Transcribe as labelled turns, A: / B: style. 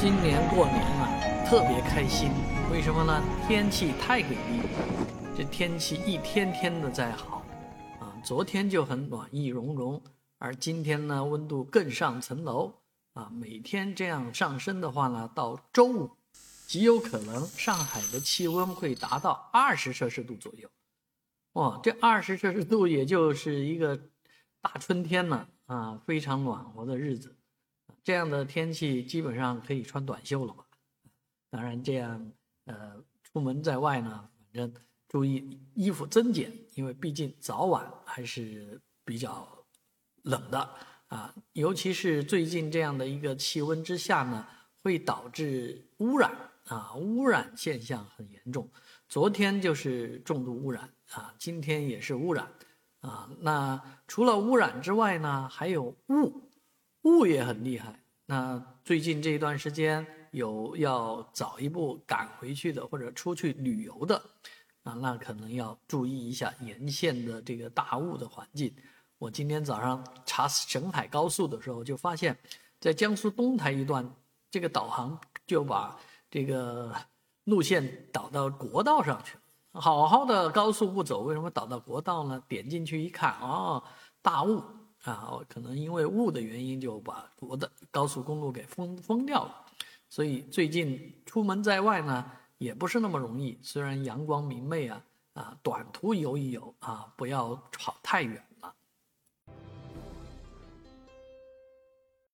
A: 今年过年啊，特别开心，为什么呢？天气太给力，这天气一天天的在好，啊，昨天就很暖意融融，而今天呢，温度更上层楼，啊，每天这样上升的话呢，到周五，极有可能上海的气温会达到二十摄氏度左右，哇，这二十摄氏度也就是一个大春天了，啊，非常暖和的日子。这样的天气基本上可以穿短袖了吧？当然，这样呃，出门在外呢，反正注意衣服增减，因为毕竟早晚还是比较冷的啊。尤其是最近这样的一个气温之下呢，会导致污染啊，污染现象很严重。昨天就是重度污染啊，今天也是污染啊。那除了污染之外呢，还有雾。雾也很厉害。那最近这一段时间有要早一步赶回去的，或者出去旅游的，啊，那可能要注意一下沿线的这个大雾的环境。我今天早上查沈海高速的时候，就发现，在江苏东台一段，这个导航就把这个路线导到国道上去了。好好的高速不走，为什么导到国道呢？点进去一看，哦，大雾。啊，可能因为雾的原因，就把我的高速公路给封封掉了，所以最近出门在外呢，也不是那么容易。虽然阳光明媚啊，啊，短途游一游啊，不要跑太远。